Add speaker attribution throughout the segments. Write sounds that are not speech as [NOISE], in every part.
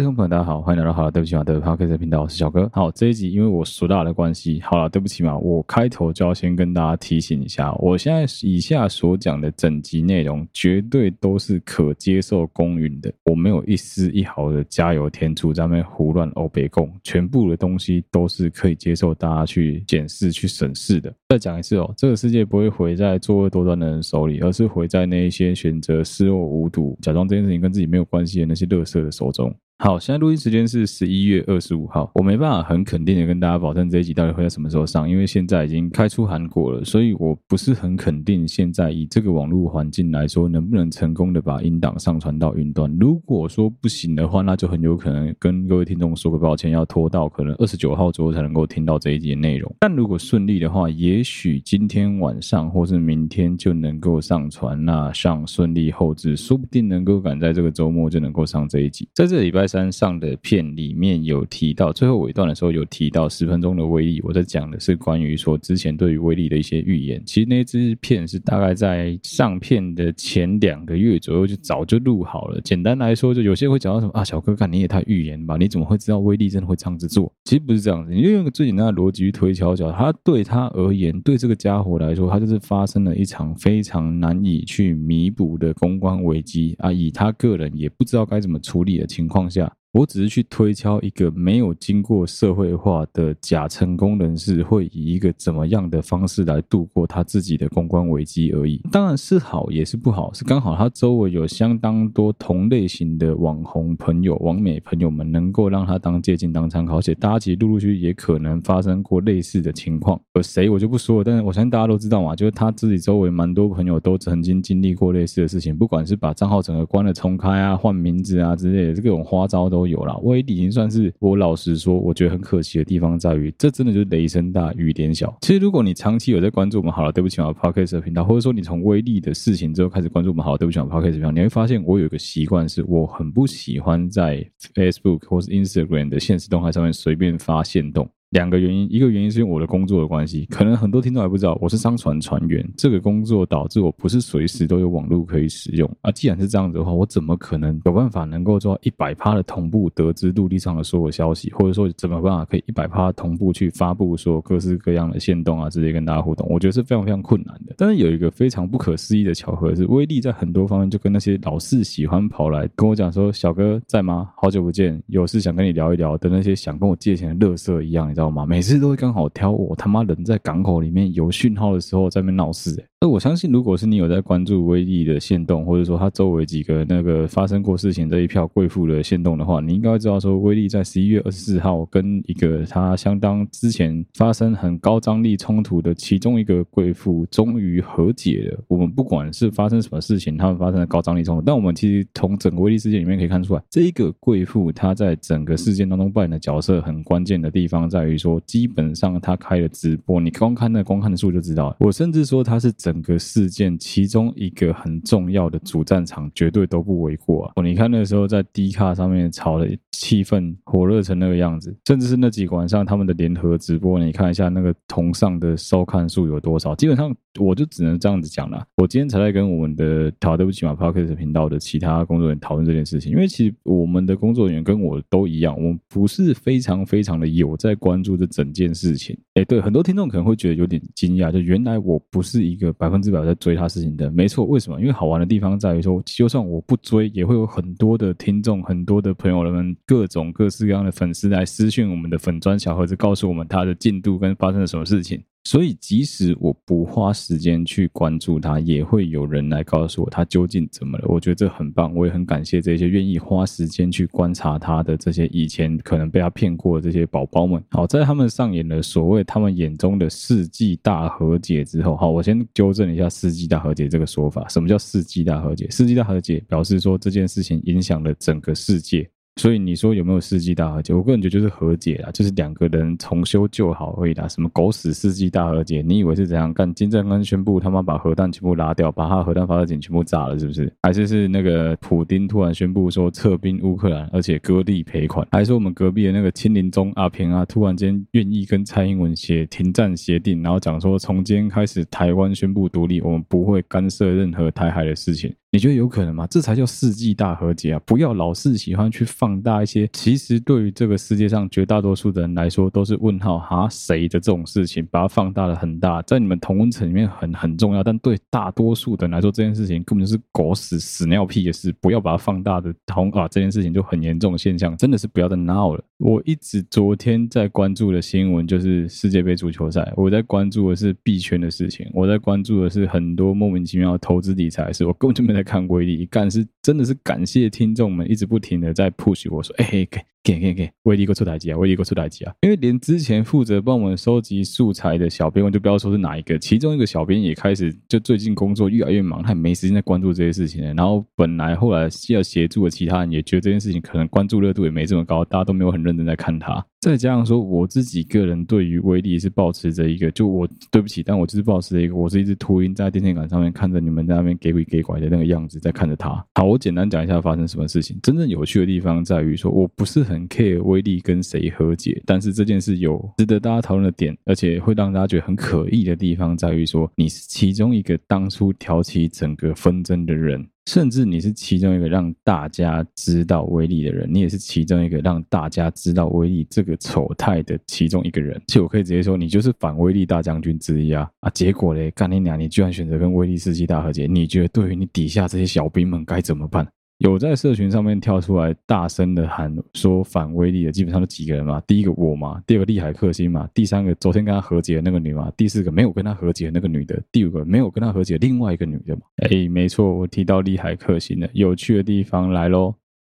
Speaker 1: 听众朋友，大家好，欢迎来到好了，对不起嘛的 Podcast 频道，我是小哥。好，这一集因为我说大的关系，好了，对不起嘛，我开头就要先跟大家提醒一下，我现在以下所讲的整集内容绝对都是可接受公允的，我没有一丝一毫的加油添醋，在那边胡乱欧北共，全部的东西都是可以接受大家去检视、去审视的。再讲一次哦，这个世界不会毁在作恶多端的人手里，而是毁在那一些选择视若无睹、假装这件事情跟自己没有关系的那些乐色的手中。好，现在录音时间是十一月二十五号。我没办法很肯定的跟大家保证这一集到底会在什么时候上，因为现在已经开出韩国了，所以我不是很肯定现在以这个网络环境来说，能不能成功的把音档上传到云端。如果说不行的话，那就很有可能跟各位听众说个抱歉，要拖到可能二十九号左右才能够听到这一集的内容。但如果顺利的话，也许今天晚上或是明天就能够上传。那上顺利后置，说不定能够赶在这个周末就能够上这一集。在这礼拜。山上的片里面有提到，最后尾段的时候有提到十分钟的威力。我在讲的是关于说之前对于威力的一些预言。其实那支片是大概在上片的前两个月左右就早就录好了。简单来说，就有些会讲到什么啊，小哥看你也太预言吧？你怎么会知道威力真的会这样子做？其实不是这样子，你就用个最简单的逻辑去推敲一下。他对他而言，对这个家伙来说，他就是发生了一场非常难以去弥补的公关危机啊！以他个人也不知道该怎么处理的情况下。ja. 我只是去推敲一个没有经过社会化的假成功人士会以一个怎么样的方式来度过他自己的公关危机而已。当然是好，也是不好，是刚好他周围有相当多同类型的网红朋友、网美朋友们，能够让他当借鉴、当参考。而且大家其实陆陆续续也可能发生过类似的情况，有谁我就不说了。但是我相信大家都知道嘛，就是他自己周围蛮多朋友都曾经经历过类似的事情，不管是把账号整个关了、重开啊、换名字啊之类的，这种花招都。都有啦，威力已经算是我老实说，我觉得很可惜的地方在于，这真的就是雷声大雨点小。其实如果你长期有在关注我们好了，对不起，啊 Podcast 的频道，或者说你从威力的事情之后开始关注我们好了，对不起，啊 Podcast 频道，你会发现我有一个习惯，是我很不喜欢在 Facebook 或是 Instagram 的限时动态上面随便发限动。两个原因，一个原因是因为我的工作的关系，可能很多听众还不知道，我是商船船员。这个工作导致我不是随时都有网络可以使用啊。既然是这样子的话，我怎么可能有办法能够做到一百趴的同步得知陆地上的所有消息，或者说怎么办法可以一百趴同步去发布说各式各样的线动啊，直接跟大家互动？我觉得是非常非常困难的。但是有一个非常不可思议的巧合是，威力在很多方面就跟那些老是喜欢跑来跟我讲说“小哥在吗？好久不见，有事想跟你聊一聊”的那些想跟我借钱的乐色一样，知道吗？每次都会刚好挑我他妈人在港口里面有讯号的时候在那闹事，那我相信，如果是你有在关注威力的限动，或者说他周围几个那个发生过事情这一票贵妇的限动的话，你应该知道说，威力在十一月二十四号跟一个他相当之前发生很高张力冲突的其中一个贵妇终于和解了。我们不管是发生什么事情，他们发生了高张力冲突，但我们其实从整个威力事件里面可以看出来，这一个贵妇她在整个事件当中扮演的角色很关键的地方在于说。基本上他开了直播，你光看那光看的数就知道了。我甚至说他是整整个事件其中一个很重要的主战场，绝对都不为过啊！你看那时候在 D 卡上面吵的气氛火热成那个样子，甚至是那几个晚上他们的联合直播，你看一下那个同上的收看数有多少。基本上我就只能这样子讲了。我今天才在跟我们的讨对不起嘛 Podcast 频道的其他工作人员讨论这件事情，因为其实我们的工作人员跟我都一样，我们不是非常非常的有在关注这。整件事情，哎，对，很多听众可能会觉得有点惊讶，就原来我不是一个百分之百在追他事情的，没错，为什么？因为好玩的地方在于说，就算我不追，也会有很多的听众、很多的朋友们，各种各式各样的粉丝来私讯我们的粉砖小盒子，告诉我们他的进度跟发生了什么事情。所以，即使我不花时间去关注他，也会有人来告诉我他究竟怎么了。我觉得这很棒，我也很感谢这些愿意花时间去观察他的这些以前可能被他骗过的这些宝宝们。好，在他们上演了所谓他们眼中的世纪大和解之后，好，我先纠正一下“世纪大和解”这个说法。什么叫“世纪大和解”？“世纪大和解”表示说这件事情影响了整个世界。所以你说有没有世纪大和解？我个人觉得就是和解啦，就是两个人重修旧好而已啦。什么狗屎世纪大和解？你以为是怎样干？金正恩宣布他妈把核弹全部拉掉，把他核弹发射井全部炸了，是不是？还是是那个普丁突然宣布说撤兵乌克兰，而且割地赔款？还是我们隔壁的那个亲邻中阿平啊，突然间愿意跟蔡英文写停战协定，然后讲说从今天开始台湾宣布独立，我们不会干涉任何台海的事情？你觉得有可能吗？这才叫世纪大和解啊！不要老是喜欢去放大一些，其实对于这个世界上绝大多数的人来说都是问号哈谁的这种事情，把它放大了很大，在你们同温层里面很很重要，但对大多数的人来说，这件事情根本就是狗屎屎尿屁的事，不要把它放大的同啊，这件事情就很严重的现象，真的是不要再闹了。我一直昨天在关注的新闻就是世界杯足球赛，我在关注的是币圈的事情，我在关注的是很多莫名其妙的投资理财的事，我根本就没在看威力，一干是真的是感谢听众们一直不停的在 push 我说，哎、欸，给给给，威力哥出台机啊，威力哥出台机啊，因为连之前负责帮我们收集素材的小编，我就不要说是哪一个，其中一个小编也开始就最近工作越来越忙，他也没时间在关注这些事情了。然后本来后来需要协助的其他人也觉得这件事情可能关注热度也没这么高，大家都没有很认真在看他。再加上说，我自己个人对于威力是保持着一个，就我对不起，但我就是保持着一个，我是一只秃鹰在电线杆上面看着你们在那边给鬼给拐的那个样子，在看着他。好，我简单讲一下发生什么事情。真正有趣的地方在于说，我不是很 care 威力跟谁和解，但是这件事有值得大家讨论的点，而且会让大家觉得很可疑的地方在于说，你是其中一个当初挑起整个纷争的人。甚至你是其中一个让大家知道威力的人，你也是其中一个让大家知道威力这个丑态的其中一个人。其实我可以直接说，你就是反威力大将军之一啊！啊，结果嘞，干你娘，你居然选择跟威力世纪大和解，你觉得对于你底下这些小兵们该怎么办？有在社群上面跳出来大声的喊说反威力的，基本上都几个人嘛？第一个我嘛，第二个利海克星嘛，第三个昨天跟他和解的那个女嘛，第四个没有跟他和解的那个女的，第五个没有跟他和解的另外一个女的嘛。哎，没错，我提到利海克星了，有趣的地方来喽。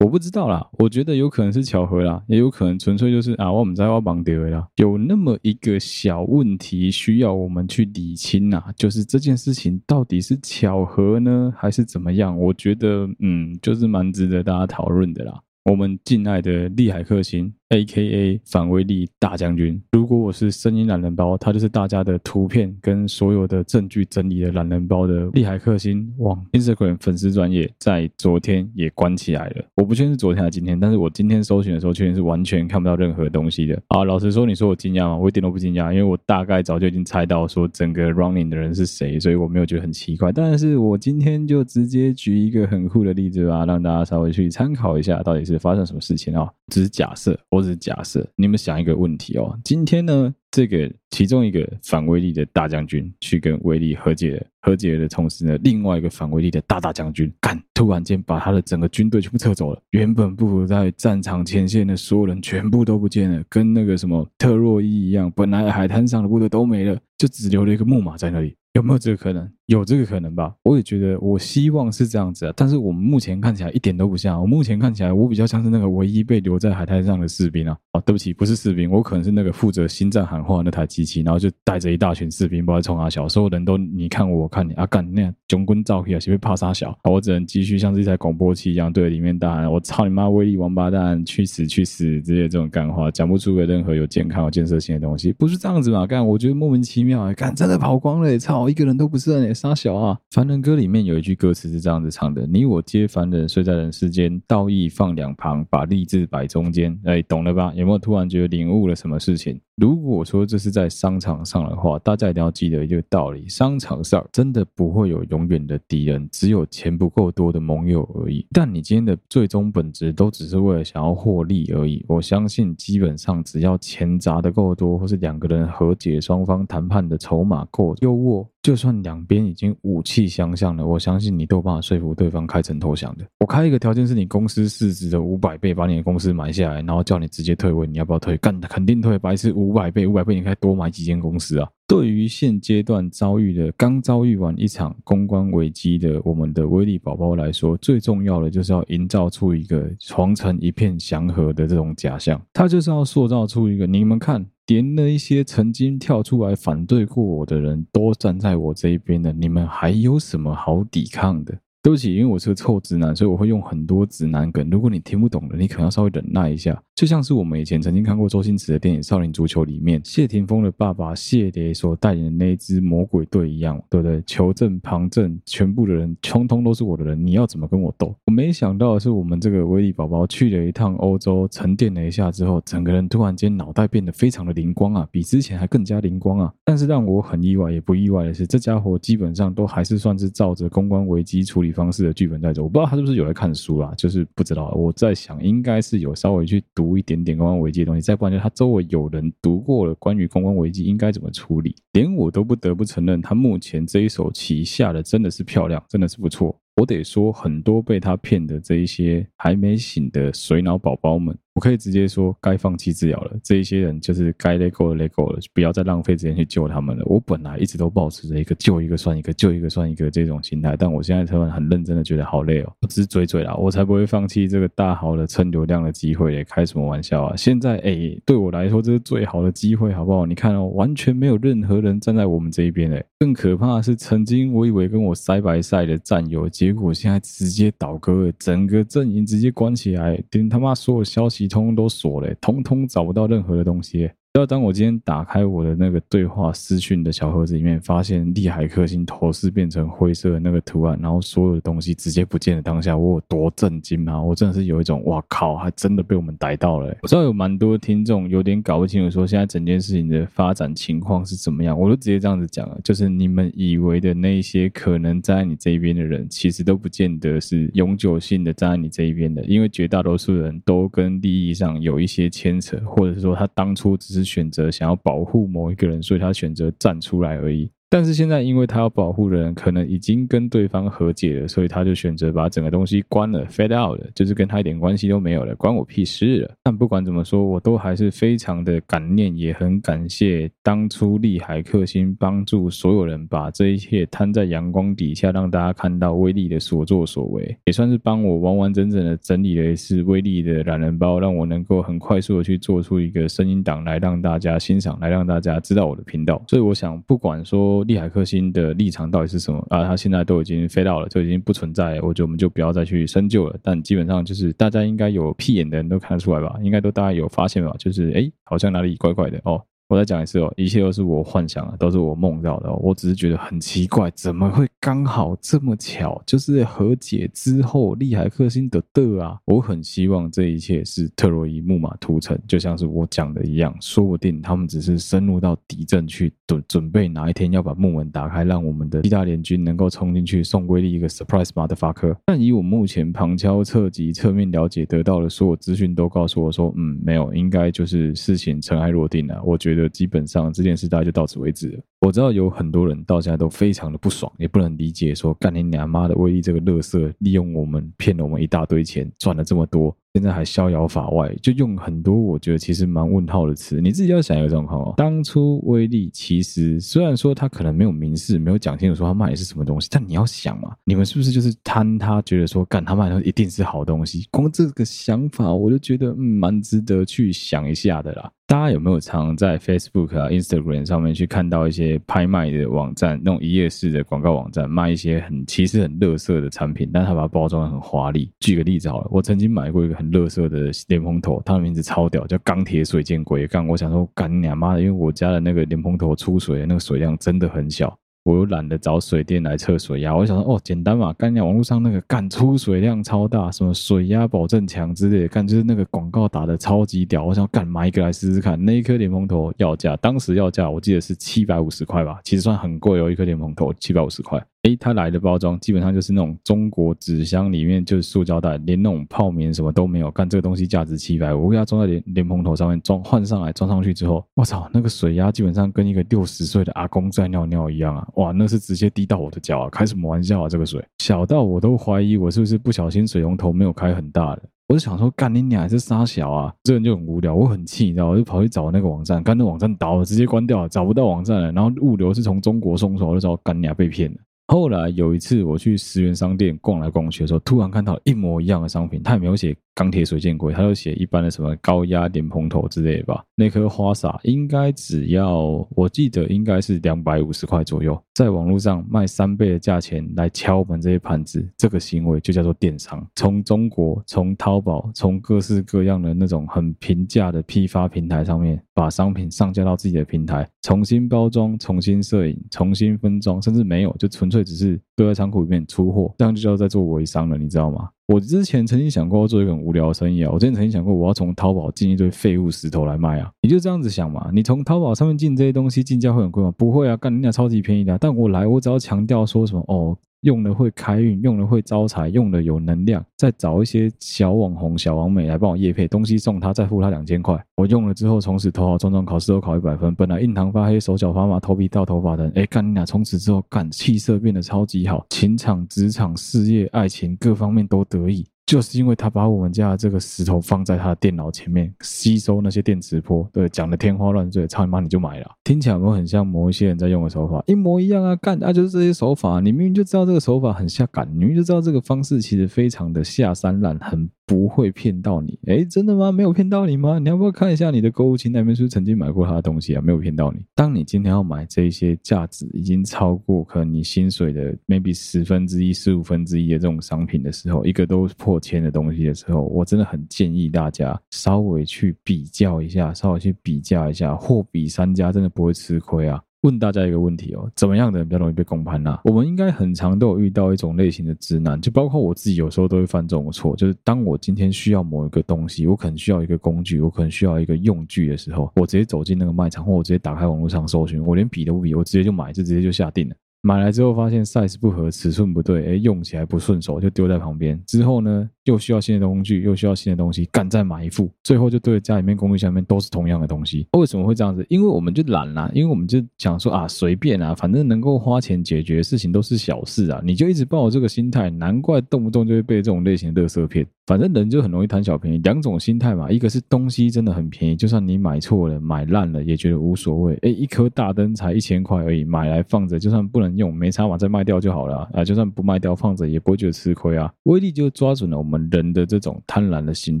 Speaker 1: 我不知道啦，我觉得有可能是巧合啦，也有可能纯粹就是啊，我们在挖盲点啦。有那么一个小问题需要我们去理清呐，就是这件事情到底是巧合呢，还是怎么样？我觉得，嗯，就是蛮值得大家讨论的啦。我们敬爱的利海克星。A.K.A. 反威力大将军。如果我是声音懒人包，他就是大家的图片跟所有的证据整理的懒人包的利海克星。哇，Instagram 粉丝专业在昨天也关起来了。我不确定是昨天还是今天，但是我今天搜寻的时候，确定是完全看不到任何东西的。啊，老实说，你说我惊讶吗？我一点都不惊讶，因为我大概早就已经猜到说整个 running 的人是谁，所以我没有觉得很奇怪。但是我今天就直接举一个很酷的例子吧，让大家稍微去参考一下，到底是发生什么事情啊？只是假设。我只是假设，你们想一个问题哦。今天呢，这个其中一个反威力的大将军去跟威力和解，和解的同时呢，另外一个反威力的大大将军，干，突然间把他的整个军队全部撤走了。原本不服在战场前线的所有人全部都不见了，跟那个什么特洛伊一样，本来海滩上的部队都没了，就只留了一个木马在那里。有没有这个可能？有这个可能吧。我也觉得，我希望是这样子啊。但是我们目前看起来一点都不像。我目前看起来，我比较像是那个唯一被留在海滩上的士兵啊。哦，对不起，不是士兵，我可能是那个负责心脏喊话那台机器，然后就带着一大群士兵，不知道冲啥小，所有人都你看我，我看你啊，干那样囧棍照片啊，谁会怕杀小？我只能继续像是一台广播器一样对着里面大喊：“我操你妈，威力王八蛋，去死去死！”这些这种干话，讲不出个任何有健康、有建设性的东西，不是这样子嘛？干，我觉得莫名其妙啊！干，真的跑光了，操！一个人都不剩诶，傻小啊！凡人歌里面有一句歌词是这样子唱的：“你我皆凡人，睡在人世间，道义放两旁，把利字摆中间。”哎，懂了吧？有没有突然觉得领悟了什么事情？如果说这是在商场上的话，大家一定要记得一个道理：商场上真的不会有永远的敌人，只有钱不够多的盟友而已。但你今天的最终本质都只是为了想要获利而已。我相信，基本上只要钱砸得够多，或是两个人和解，双方谈判的筹码够优渥，就算两边已经武器相向了，我相信你都有办法说服对方开诚投降的。我开一个条件是你公司市值的五百倍，把你的公司买下来，然后叫你直接退位，你要不要退？干，肯定退，白痴五百倍，五百倍，你可以多买几间公司啊！对于现阶段遭遇的刚遭遇完一场公关危机的我们的威力宝宝来说，最重要的就是要营造出一个皇城一片祥和的这种假象。他就是要塑造出一个，你们看，连那一些曾经跳出来反对过我的人都站在我这一边的，你们还有什么好抵抗的？对不起，因为我是个臭直男，所以我会用很多直男梗。如果你听不懂的，你可能要稍微忍耐一下。就像是我们以前曾经看过周星驰的电影《少林足球》里面，谢霆锋的爸爸谢蝶所带领的那支魔鬼队一样，对不对？球证、旁证，全部的人通通都是我的人，你要怎么跟我斗？我没想到的是，我们这个威力宝宝去了一趟欧洲，沉淀了一下之后，整个人突然间脑袋变得非常的灵光啊，比之前还更加灵光啊！但是让我很意外也不意外的是，这家伙基本上都还是算是照着公关危机处理方式的剧本在走。我不知道他是不是有在看书啦，就是不知道。我在想，应该是有稍微去读一点点公关危。机的东西，再不然就他周围有人读过了关于公关危机应该怎么处理，连我都不得不承认，他目前这一手棋下的真的是漂亮，真的是不错。我得说，很多被他骗的这一些还没醒的水脑宝宝们。我可以直接说，该放弃治疗了。这一些人就是该 let go 的 let go 了，不要再浪费时间去救他们了。我本来一直都保持着一个救一个算一个，救一个算一个这种心态，但我现在突然很认真的觉得好累哦。我只是嘴嘴啦，我才不会放弃这个大好的蹭流量的机会嘞！开什么玩笑啊！现在哎，对我来说这是最好的机会，好不好？你看哦，完全没有任何人站在我们这一边哎。更可怕的是，曾经我以为跟我 side by side 的战友，结果现在直接倒戈，整个阵营直接关起来，连他妈所有消息通通都锁了。通通找不到任何的东西。要当我今天打开我的那个对话私讯的小盒子里面，发现利海克星头饰变成灰色的那个图案，然后所有的东西直接不见了。当下我有多震惊啊！我真的是有一种哇靠，还真的被我们逮到了。我知道有蛮多听众有点搞不清楚，说现在整件事情的发展情况是怎么样。我就直接这样子讲了，就是你们以为的那些可能站在你这一边的人，其实都不见得是永久性的站在你这一边的，因为绝大多数人都跟利益上有一些牵扯，或者是说他当初只是。选择想要保护某一个人，所以他选择站出来而已。但是现在，因为他要保护的人可能已经跟对方和解了，所以他就选择把整个东西关了，fade out 了，就是跟他一点关系都没有了，关我屁事了。但不管怎么说，我都还是非常的感念，也很感谢当初利海克星帮助所有人把这一切摊在阳光底下，让大家看到威力的所作所为，也算是帮我完完整整的整理了一次威力的懒人包，让我能够很快速的去做出一个声音档来让大家欣赏，来让大家知道我的频道。所以我想，不管说。利海克星的立场到底是什么啊？他现在都已经飞到了，就已经不存在了。我觉得我们就不要再去深究了。但基本上就是大家应该有屁眼的人都看得出来吧？应该都大概有发现吧？就是哎，好像哪里怪怪的哦。我再讲一次哦，一切都是我幻想的，都是我梦到的哦。我只是觉得很奇怪，怎么会刚好这么巧？就是和解之后，利海克星的的啊！我很希望这一切是特洛伊木马屠城，就像是我讲的一样，说不定他们只是深入到敌阵去准准备哪一天要把木门打开，让我们的七大联军能够冲进去送威力一个 surprise motherfucker。但以我目前旁敲侧击、侧面了解得到的所有资讯，都告诉我说，嗯，没有，应该就是事情尘埃落定了。我觉得。基本上这件事大概就到此为止了。我知道有很多人到现在都非常的不爽，也不能理解说干你娘妈的威力这个乐色，利用我们骗了我们一大堆钱，赚了这么多，现在还逍遥法外，就用很多我觉得其实蛮问号的词。你自己要想一个状况哦，当初威力其实虽然说他可能没有明示，没有讲清楚说他卖的是什么东西，但你要想嘛，你们是不是就是贪他觉得说干他卖的一定是好东西？光这个想法我就觉得嗯蛮值得去想一下的啦。大家有没有常在 Facebook 啊、Instagram 上面去看到一些拍卖的网站，那种一页式的广告网站，卖一些很其实很垃圾的产品，但他把它包装得很华丽。举个例子好了，我曾经买过一个很垃圾的连蓬头，它的名字超屌，叫钢铁水箭龟。干，我想说干你妈的，因为我家的那个莲蓬头出水的那个水量真的很小。我又懒得找水电来测水压，我想说哦，简单嘛，干讲网络上那个干出水量超大，什么水压保证强之类的，干就是那个广告打的超级屌，我想干买一个来试试看。那一颗莲蓬头要价，当时要价我记得是七百五十块吧，其实算很贵哦，一颗莲蓬头七百五十块。诶，它来的包装基本上就是那种中国纸箱，里面就是塑胶袋，连那种泡棉什么都没有。干这个东西价值七百五，我给它装在莲莲蓬头上面装换上来装上去之后，我操，那个水压基本上跟一个六十岁的阿公在尿尿一样啊！哇，那是直接滴到我的脚啊！开什么玩笑啊！这个水小到我都怀疑我是不是不小心水龙头没有开很大的。我就想说，干你娘还是杀小啊！这人就很无聊，我很气，你知道，我就跑去找那个网站，干那网站倒了，直接关掉了，找不到网站了。然后物流是从中国送出，我就知道干你娘被骗了。后来有一次我去十元商店逛来逛去的时候，突然看到一模一样的商品，他也没有写钢铁水箭龟，他就写一般的什么高压莲蓬头之类的吧。那颗花洒应该只要，我记得应该是两百五十块左右，在网络上卖三倍的价钱来敲我们这些盘子，这个行为就叫做电商。从中国，从淘宝，从各式各样的那种很平价的批发平台上面，把商品上架到自己的平台，重新包装、重新摄影、重新分装，甚至没有，就纯粹只是堆在仓库里面出货，这样就叫在做微商了，你知道吗？我之前曾经想过要做一个很无聊的生意啊！我之前曾经想过，我要从淘宝进一堆废物石头来卖啊！你就这样子想嘛？你从淘宝上面进这些东西，进价会很贵吗？不会啊，干人家超级便宜的。但我来，我只要强调说什么哦。用了会开运，用了会招财，用了有能量，再找一些小网红、小王美来帮我夜配东西送他，再付他两千块。我用了之后，从此头好壮壮，考试都考一百分。本来印堂发黑、手脚发麻、头皮掉头发的，哎，干你俩！从此之后，干气色变得超级好，情场、职场、事业、爱情各方面都得意。就是因为他把我们家的这个石头放在他的电脑前面，吸收那些电磁波，对，讲的天花乱坠，操你妈你就买了，听起来有没有很像某一些人在用的手法？一模一样啊，干啊，就是这些手法，你明明就知道这个手法很下感，你明明就知道这个方式其实非常的下三滥，很。不会骗到你，诶，真的吗？没有骗到你吗？你要不要看一下你的购物清单里面是不是曾经买过他的东西啊？没有骗到你。当你今天要买这些价值已经超过可能你薪水的 maybe 十分之一、十五分之一的这种商品的时候，一个都破千的东西的时候，我真的很建议大家稍微去比较一下，稍微去比较一下，货比三家，真的不会吃亏啊。问大家一个问题哦，怎么样的人比较容易被共攀呢？我们应该很常都有遇到一种类型的直男，就包括我自己，有时候都会犯这种错。就是当我今天需要某一个东西，我可能需要一个工具，我可能需要一个用具的时候，我直接走进那个卖场，或我直接打开网络上搜寻，我连比都不比，我直接就买，就直接就下定了。买来之后发现 size 不合，尺寸不对，哎，用起来不顺手，就丢在旁边。之后呢，又需要新的工具，又需要新的东西，赶再买一副，最后就对家里面工具下面都是同样的东西。为什么会这样子？因为我们就懒啦，因为我们就想说啊，随便啊，反正能够花钱解决事情都是小事啊，你就一直抱有这个心态，难怪动不动就会被这种类型的垃圾骗。反正人就很容易贪小便宜，两种心态嘛，一个是东西真的很便宜，就算你买错了、买烂了也觉得无所谓。哎，一颗大灯才一千块而已，买来放着，就算不能用，没差嘛，再卖掉就好了啊。就算不卖掉，放着也不会觉得吃亏啊。威力就抓准了我们人的这种贪婪的心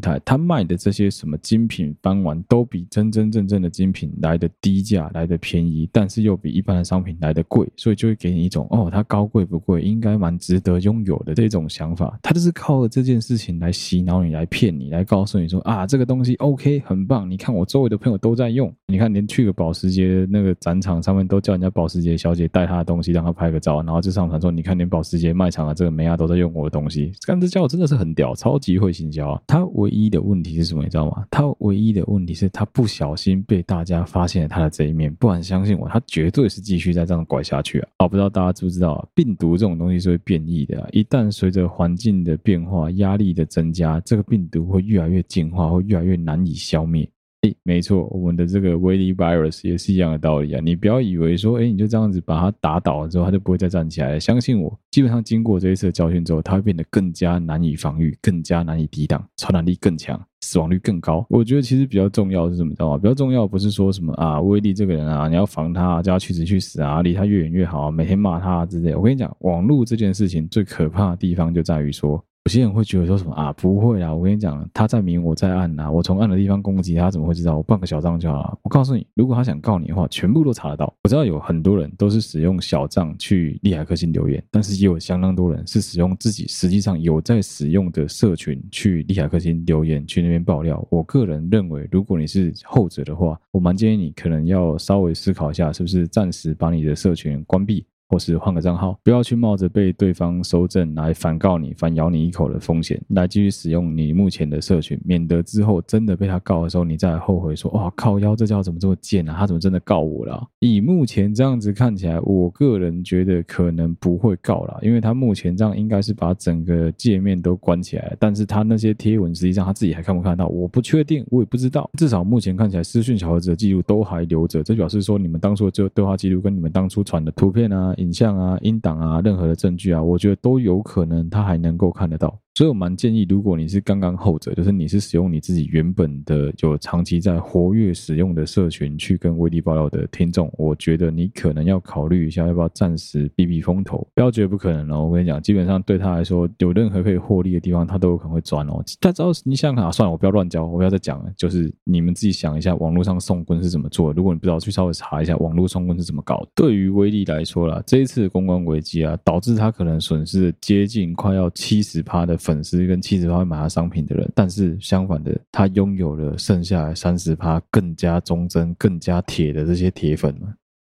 Speaker 1: 态，他卖的这些什么精品翻完，都比真真正正的精品来的低价，来的便宜，但是又比一般的商品来的贵，所以就会给你一种哦，它高贵不贵，应该蛮值得拥有的这种想法。他就是靠这件事情来。洗脑你来骗你，来告诉你说啊，这个东西 OK 很棒。你看我周围的朋友都在用，你看连去个保时捷那个展场上面都叫人家保时捷小姐带他的东西，让他拍个照，然后就上传说，你看连保时捷卖场的这个妹啊都在用我的东西。干这家伙真的是很屌，超级会行销啊。他唯一的问题是什么？你知道吗？他唯一的问题是他不小心被大家发现了他的这一面，不然相信我，他绝对是继续在这样拐下去啊。啊，不知道大家知不知道？病毒这种东西是会变异的，一旦随着环境的变化、压力的增加，这个病毒会越来越进化，会越来越难以消灭。诶，没错，我们的这个威力 virus 也是一样的道理啊。你不要以为说，诶，你就这样子把它打倒了之后，它就不会再站起来了。相信我，基本上经过这一次的教训之后，它会变得更加难以防御，更加难以抵挡，传染力更强，死亡率更高。我觉得其实比较重要是什么，知道吗？比较重要不是说什么啊，威力这个人啊，你要防他，叫他去死去死啊，离他越远越好啊，每天骂他啊之类。我跟你讲，网络这件事情最可怕的地方就在于说。有些人会觉得说什么啊，不会啊，我跟你讲，他在明我在暗啊，我从暗的地方攻击他，怎么会知道？我办个小账就好了。我告诉你，如果他想告你的话，全部都查得到。我知道有很多人都是使用小账去利海克星留言，但是也有相当多人是使用自己实际上有在使用的社群去利海克星留言，去那边爆料。我个人认为，如果你是后者的话，我蛮建议你可能要稍微思考一下，是不是暂时把你的社群关闭。或是换个账号，不要去冒着被对方搜证来反告你、反咬你一口的风险，来继续使用你目前的社群，免得之后真的被他告的时候，你再后悔说：“哇，靠腰，这叫怎么这么贱啊？他怎么真的告我了？”以目前这样子看起来，我个人觉得可能不会告了，因为他目前这样应该是把整个界面都关起来，但是他那些贴文实际上他自己还看不看到，我不确定，我也不知道。至少目前看起来，私讯小盒子的记录都还留着，这表示说你们当初的这个对话记录跟你们当初传的图片啊。影像啊、音档啊、任何的证据啊，我觉得都有可能他还能够看得到。所以我蛮建议，如果你是刚刚后者，就是你是使用你自己原本的就长期在活跃使用的社群去跟威力爆料的听众，我觉得你可能要考虑一下，要不要暂时避避风头。不要觉得不可能哦，我跟你讲，基本上对他来说，有任何可以获利的地方，他都有可能会钻哦。他只要你想想看啊，算了，我不要乱教，我不要再讲了。就是你们自己想一下，网络上送棍是怎么做的？如果你不知道，去稍微查一下网络送棍是怎么搞的。对于威力来说啦，这一次的公关危机啊，导致他可能损失接近快要七十趴的粉丝跟七十趴会买他商品的人，但是相反的，他拥有了剩下三十趴更加忠贞、更加铁的这些铁粉。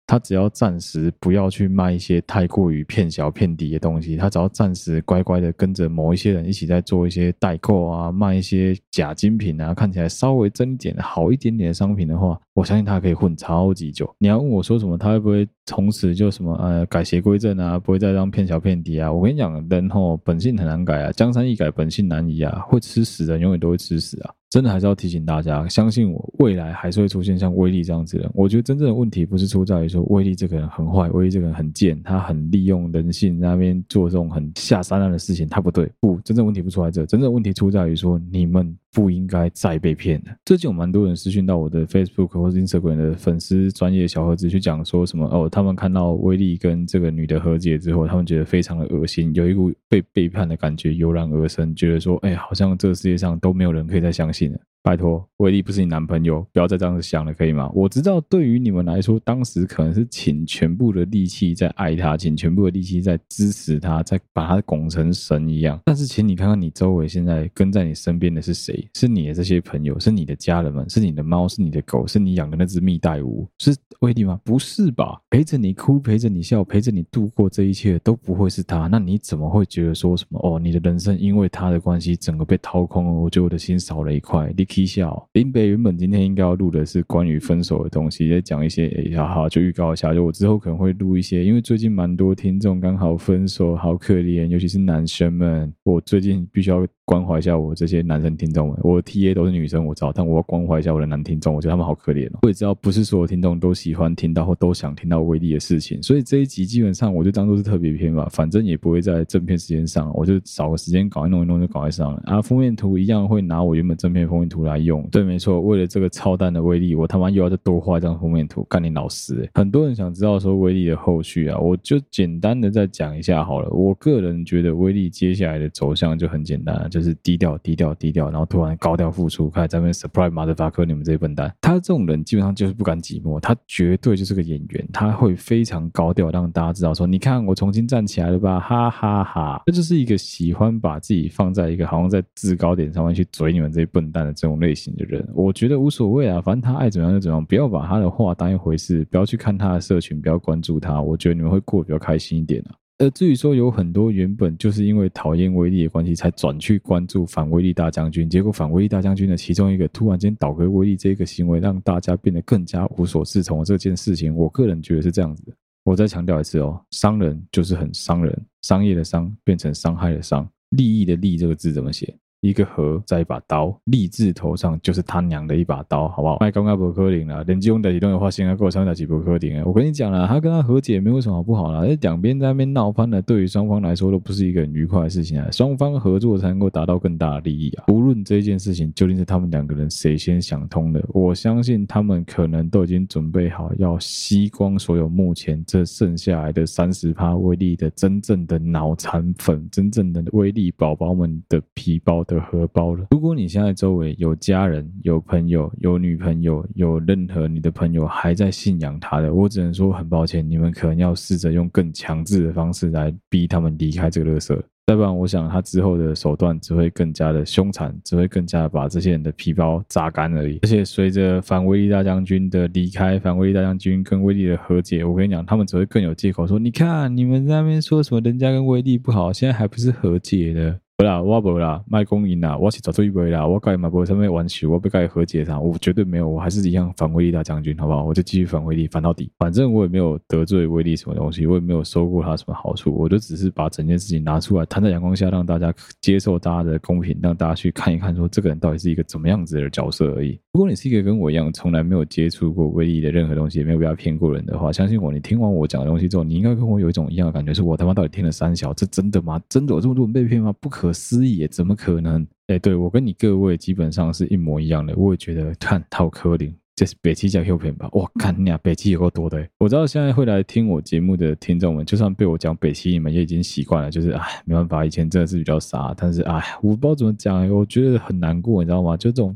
Speaker 1: 他只要暂时不要去卖一些太过于骗小骗底的东西，他只要暂时乖乖的跟着某一些人一起在做一些代购啊，卖一些假精品啊，看起来稍微真点、好一点点的商品的话，我相信他可以混超级久。你要问我说什么，他会不会从此就什么呃改邪归正啊，不会再让骗小骗底啊？我跟你讲，人吼本性很难改啊，江山易改，本性难移啊，会吃屎的永远都会吃屎啊。真的还是要提醒大家，相信我，未来还是会出现像威力这样子的。我觉得真正的问题不是出在于说威力这个人很坏，威力这个人很贱，他很利用人性在那边做这种很下三滥的事情，他不对。不，真正问题不出在这，真正问题出在于说你们。不应该再被骗了。最近有蛮多人私讯到我的 Facebook 或者 Instagram 的粉丝专业小盒子去讲说什么哦，他们看到威力跟这个女的和解之后，他们觉得非常的恶心，有一股被背叛的感觉油然而生，觉得说，哎，好像这个世界上都没有人可以再相信了。拜托，威力不是你男朋友，不要再这样子想了，可以吗？我知道对于你们来说，当时可能是倾全部的力气在爱他，倾全部的力气在支持他，在把他拱成神一样。但是，请你看看你周围现在跟在你身边的是谁？是你的这些朋友，是你的家人们，是你的猫，是你的狗，是你养的那只蜜袋鼯，是威力吗？不是吧？陪着你哭，陪着你笑，陪着你度过这一切，都不会是他。那你怎么会觉得说什么？哦，你的人生因为他的关系，整个被掏空了。我觉得我的心少了一块。你。踢笑林北原本今天应该要录的是关于分手的东西，也讲一些哎，好好就预告一下，就我之后可能会录一些，因为最近蛮多听众刚好分手，好可怜，尤其是男生们，我最近必须要。关怀一下我这些男生听众们，我 TA 都是女生，我知道，但我要关怀一下我的男听众，我觉得他们好可怜哦。我也知道不是所有听众都喜欢听到或都想听到威力的事情，所以这一集基本上我就当做是特别篇吧，反正也不会在正片时间上，我就找个时间搞一弄一弄就搞一上了。啊，封面图一样会拿我原本正片封面图来用，对，没错，为了这个超弹的威力，我他妈又要再多画一张封面图，干你老师！很多人想知道说威力的后续啊，我就简单的再讲一下好了。我个人觉得威力接下来的走向就很简单，就是低调低。调低调，然后突然高调复出，开始在那边 surprise 马德巴克你们这些笨蛋。他这种人基本上就是不甘寂寞，他绝对就是个演员，他会非常高调，让大家知道说，你看我重新站起来了吧，哈哈哈哈。这就是一个喜欢把自己放在一个好像在制高点上面去嘴你们这些笨蛋的这种类型的人。我觉得无所谓啊，反正他爱怎么样就怎么样，不要把他的话当一回事，不要去看他的社群，不要关注他。我觉得你们会过得比较开心一点啊。而至于说有很多原本就是因为讨厌威力的关系才转去关注反威力大将军，结果反威力大将军的其中一个突然间倒戈威力这个行为，让大家变得更加无所适从这件事情，我个人觉得是这样子的。我再强调一次哦，商人就是很伤人，商业的商变成伤害的伤，利益的利这个字怎么写？一个盒再一把刀，立字头上就是他娘的一把刀，好不好？卖刚刚不柯林了，连金庸的移动的话，现在给我上面打几不柯林。我跟你讲了，他跟他和解没有什么不好啦，这两边在那边闹翻了，对于双方来说都不是一个很愉快的事情啊。双方合作才能够达到更大的利益啊。无论这件事情究竟是他们两个人谁先想通的，我相信他们可能都已经准备好要吸光所有目前这剩下来的三十趴威力的真正的脑残粉，真正的威力宝宝们的皮包。的荷包了。如果你现在周围有家人、有朋友、有女朋友、有任何你的朋友还在信仰他的，我只能说很抱歉，你们可能要试着用更强制的方式来逼他们离开这个垃圾。再不然，我想他之后的手段只会更加的凶残，只会更加的把这些人的皮包榨干而已。而且随着反威力大将军的离开，反威力大将军跟威力的和解，我跟你讲，他们只会更有借口说：你看你们在那边说什么人家跟威力不好，现在还不是和解的。不啦，我不啦，卖公银啦，我是找出一位啦，我该买不上面玩球，我不该和解上，我绝对没有，我还是一样反威力大将军，好不好？我就继续反威力，反到底。反正我也没有得罪威力什么东西，我也没有收过他什么好处，我就只是把整件事情拿出来摊在阳光下，让大家接受大家的公平，让大家去看一看，说这个人到底是一个怎么样子的角色而已。如果你是一个跟我一样从来没有接触过威力的任何东西，也没有被他骗过人的话，相信我，你听完我讲的东西之后，你应该跟我有一种一样的感觉，是我他妈到底听了三小，这真的吗？真的有这么多人被骗吗？不可。可思议，怎么可能？哎，对，我跟你各位基本上是一模一样的，我也觉得看套科林。这是北七加 Q 片吧？哇，看你啊北七有够多的！我知道现在会来听我节目的听众们，就算被我讲北七，你们也已经习惯了。就是哎，没办法，以前真的是比较傻，但是哎，我不知道怎么讲，我觉得很难过，你知道吗？就这种。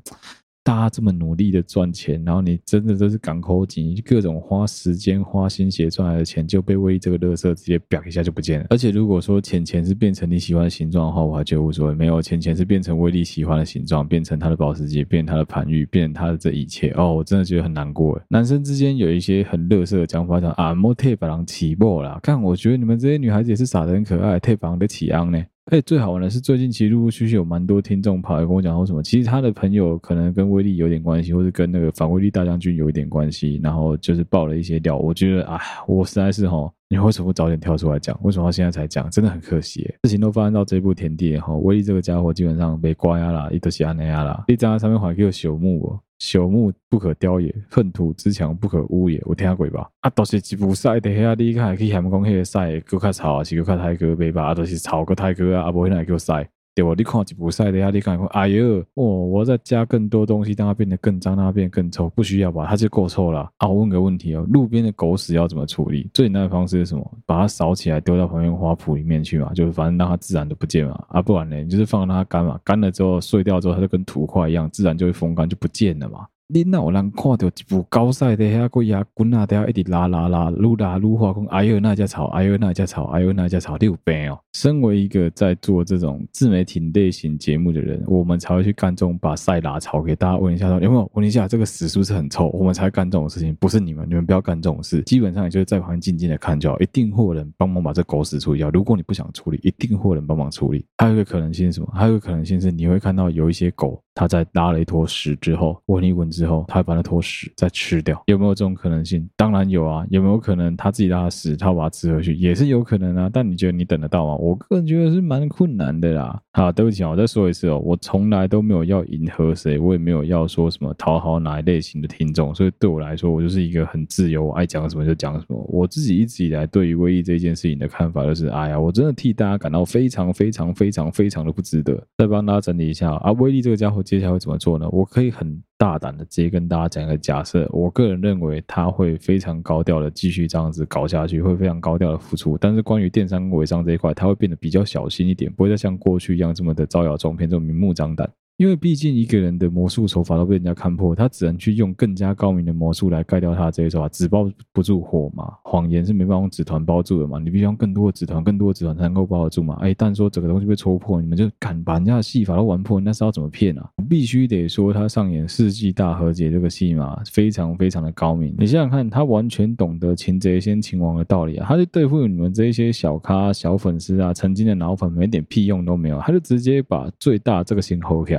Speaker 1: 大家这么努力的赚钱，然后你真的都是港口紧，各种花时间、花心血赚来的钱就被威这个垃圾直接表一下就不见了。而且如果说钱钱是变成你喜欢的形状的话，我还觉得无所谓。没有钱钱是变成威力喜欢的形状，变成他的保时捷，变成他的盘玉，变成他的这一切。哦，我真的觉得很难过。男生之间有一些很垃圾的讲法，讲啊，莫特把人起爆啦。看，我觉得你们这些女孩子也是傻得很可爱，特把人的起昂呢。哎，最好玩的是最近其实陆陆续续有蛮多听众跑来跟我讲说什么，其实他的朋友可能跟威力有点关系，或者跟那个反威力大将军有一点关系，然后就是爆了一些料。我觉得，哎，我实在是吼，你为什么不早点跳出来讲？为什么要现在才讲？真的很可惜。事情都发生到这步田地哈，威力这个家伙基本上被刮压了，一都是安那压了，一张上面还给我朽木。朽木不可雕也，粪土之墙不可污也。我听下鬼吧。啊，都是吉普赛的，遐你看可以喊讲黑个赛，搁较吵啊，是搁较泰哥袂吧？啊，都是吵个泰哥啊，啊，无迄个叫赛。对不？你看一部赛的呀，你看，哎呦，哦，我再加更多东西，让它变得更脏，让它变得更臭，不需要吧？它就够臭了。啊，我问个问题哦，路边的狗屎要怎么处理？最简单的方式是什么？把它扫起来，丢到旁边花圃里面去嘛，就是反正让它自然的不见嘛。啊，不然呢，你就是放让它干嘛，干了之后碎掉之后，它就跟土块一样，自然就会风干，就不见了嘛。你哪有人看到一部高赛的遐个牙滚啊，都要一直拉拉拉，愈拉愈滑，讲哎呦那家吵，哎呦那家吵，哎呦那家吵，你有病哦！身为一个在做这种自媒体类型节目的人，我们才会去干这种把赛拉草给大家问一下说，有没有问一下这个屎是不是很臭？我们才干这种事情，不是你们，你们不要干这种事。基本上也就是在旁边静静的看就好，一定会有人帮忙把这狗屎处理掉。如果你不想处理，一定会有人帮忙处理。还有一个可能性是什么？还有一个可能性是你会看到有一些狗，他在拉了一坨屎之后，闻一闻之后，他把那坨。屎再吃掉，有没有这种可能性？当然有啊，有没有可能他自己拉屎，他把它吃回去，也是有可能啊。但你觉得你等得到吗？我个人觉得是蛮困难的啦。好，对不起啊，我再说一次哦，我从来都没有要迎合谁，我也没有要说什么讨好哪一类型的听众，所以对我来说，我就是一个很自由，我爱讲什么就讲什么。我自己一直以来对于威力这件事情的看法就是，哎呀，我真的替大家感到非常非常非常非常的不值得。再帮大家整理一下啊，威力这个家伙接下来会怎么做呢？我可以很。大胆的直接跟大家讲一个假设，我个人认为他会非常高调的继续这样子搞下去，会非常高调的付出。但是关于电商微商这一块，他会变得比较小心一点，不会再像过去一样这么的招摇撞骗，这么明目张胆。因为毕竟一个人的魔术手法都被人家看破，他只能去用更加高明的魔术来盖掉他的这些手法。纸包不住火嘛，谎言是没办法用纸团包住的嘛，你必须用更多的纸团，更多的纸团才能够包得住嘛。哎，但说整个东西被戳破，你们就敢把人家的戏法都玩破，那是要怎么骗啊？必须得说，他上演世纪大和解这个戏码非常非常的高明。你想想看，他完全懂得擒贼先擒王的道理啊！他就对付你们这一些小咖、小粉丝啊，曾经的脑粉，没点屁用都没有，他就直接把最大这个心吼开。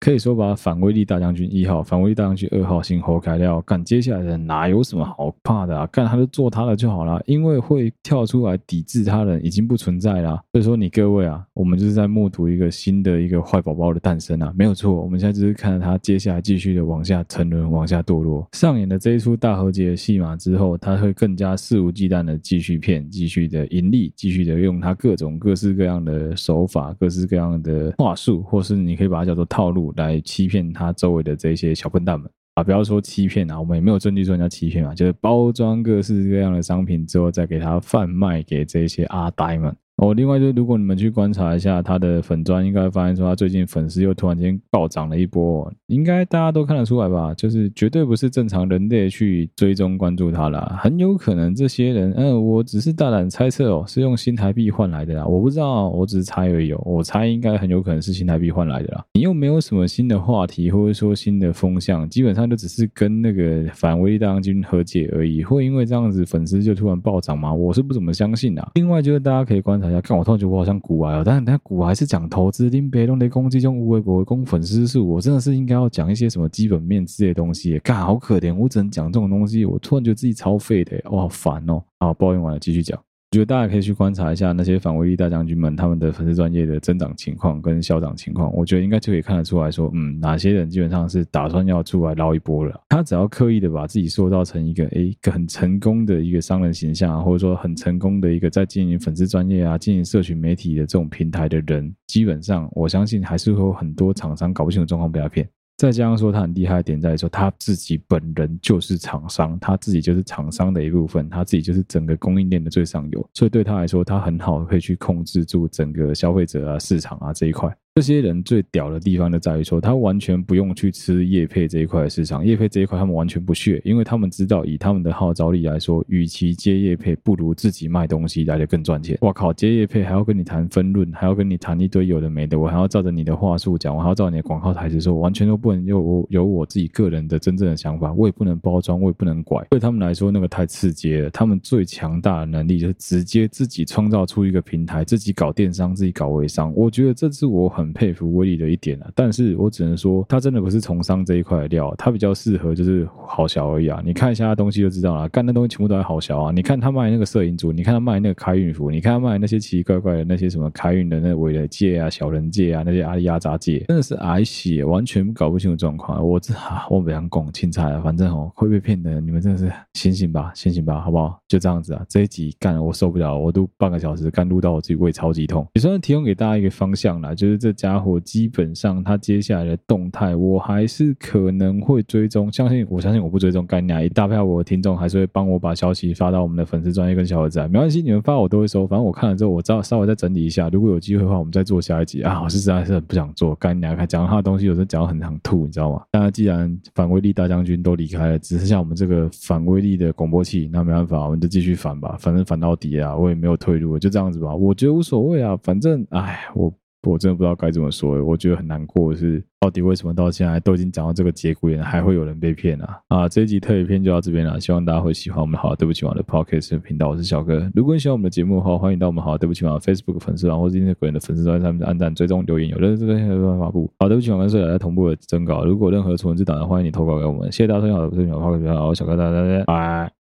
Speaker 1: 可以说把反威力大将军一号、反威力大将军二号先吼开掉，干接下来的哪有什么好怕的啊？干他就做他的就好了，因为会跳出来抵制他人已经不存在了。所以说你各位啊，我们就是在目睹一个新的一个坏宝宝的诞生啊，没有错。我们现在就是看着他接下来继续的往下沉沦、往下堕落。上演了这一出大和解的戏码之后，他会更加肆无忌惮的继续骗、继续的盈利、继续的用他各种各式各样的手法、各式各样的话术，或是你可以把它叫做套路。来欺骗他周围的这些小笨蛋们啊！不要说欺骗啊，我们也没有证据说人家欺骗啊，就是包装各式各样的商品之后，再给他贩卖给这些阿呆们。哦，另外就是，如果你们去观察一下他的粉专，应该会发现说他最近粉丝又突然间暴涨了一波，应该大家都看得出来吧？就是绝对不是正常人类去追踪关注他啦，很有可能这些人，嗯，我只是大胆猜测哦，是用新台币换来的啦，我不知道，我只是猜而已哦，我猜应该很有可能是新台币换来的啦。你又没有什么新的话题，或者说新的风向，基本上就只是跟那个反威力大将军和解而已，会因为这样子粉丝就突然暴涨吗？我是不怎么相信的。另外就是大家可以观察。看我突然觉得我好像股癌哦，但是等下股癌是讲投资，拎别弄的攻击中无为国攻粉丝数，我真的是应该要讲一些什么基本面之类的东西。干好可怜，我只能讲这种东西，我突然觉得自己超废的，我好烦哦。好，抱怨完了，继续讲。我觉得大家可以去观察一下那些反威力大将军们他们的粉丝专业的增长情况跟消长情况，我觉得应该就可以看得出来说，嗯，哪些人基本上是打算要出来捞一波了。他只要刻意的把自己塑造成一个诶一个很成功的一个商人形象，或者说很成功的一个在经营粉丝专业啊、经营社群媒体的这种平台的人，基本上我相信还是会有很多厂商搞不清楚状况被他骗。再加上说他很厉害的点在于说他自己本人就是厂商，他自己就是厂商的一部分，他自己就是整个供应链的最上游，所以对他来说，他很好会去控制住整个消费者啊、市场啊这一块。这些人最屌的地方就在于说，他完全不用去吃业配这一块的市场，业配这一块他们完全不屑，因为他们知道以他们的号召力来说，与其接业配，不如自己卖东西来得更赚钱。哇靠，接业配还要跟你谈分润，还要跟你谈一堆有的没的，我还要照着你的话术讲，我还要照你的广告台词说，完全都不能有有我自己个人的真正的想法，我也不能包装，我也不能拐。对他们来说，那个太刺激了。他们最强大的能力就是直接自己创造出一个平台，自己搞电商，自己搞微商。我觉得这是我很 [LAUGHS] 很佩服威力的一点啊，但是我只能说，他真的不是从商这一块的料，他比较适合就是好小而已啊。你看一下他东西就知道了，干那东西全部都还好小啊。你看他卖那个摄影组，你看他卖那个开运服，你看他卖那些奇奇怪怪的那些什么开运的那伟人戒啊、小人戒啊、那些阿里亚扎戒，真的是矮血，完全搞不清楚状况。我这我不想拱青菜啊，反正哦会被骗的，你们真的是醒醒吧，醒醒吧，好不好？就这样子啊，这一集干我受不了，我都半个小时干录到我自己胃超级痛。也算是提供给大家一个方向啦，就是这家伙基。本上，他接下来的动态，我还是可能会追踪。相信我相信我不追踪，干娘一大票我的听众还是会帮我把消息发到我们的粉丝专业跟小伙子。没关系，你们发我都会收。反正我看了之后，我稍稍微再整理一下。如果有机会的话，我们再做下一集啊。我是实在是很不想做，干娘还讲他的东西，有时候讲到很想吐，你知道吗？当然，既然反威力大将军都离开了，只剩下我们这个反威力的广播器，那没办法，我们就继续反吧。反正反到底啊，我也没有退路，就这样子吧。我觉得无所谓啊，反正哎，我。我真的不知道该怎么说，我觉得很难过是，到底为什么到现在都已经讲到这个节骨眼，还会有人被骗啊？啊，这一集特别篇就到这边了，希望大家会喜欢我们好对不起网的 Podcast 频道，我是小哥。如果你喜欢我们的节目的话，欢迎到我们好对不起网 Facebook 粉丝团或者今天个人的粉丝专页上面按赞、追踪、留言，有任何这边有办法发布。好，对不起网跟社长在同步的征稿，如果任何纯文字档的，欢迎你投稿给我们。谢谢大家收听好的不起网 Podcast 频道，我是小哥，大家再见，拜。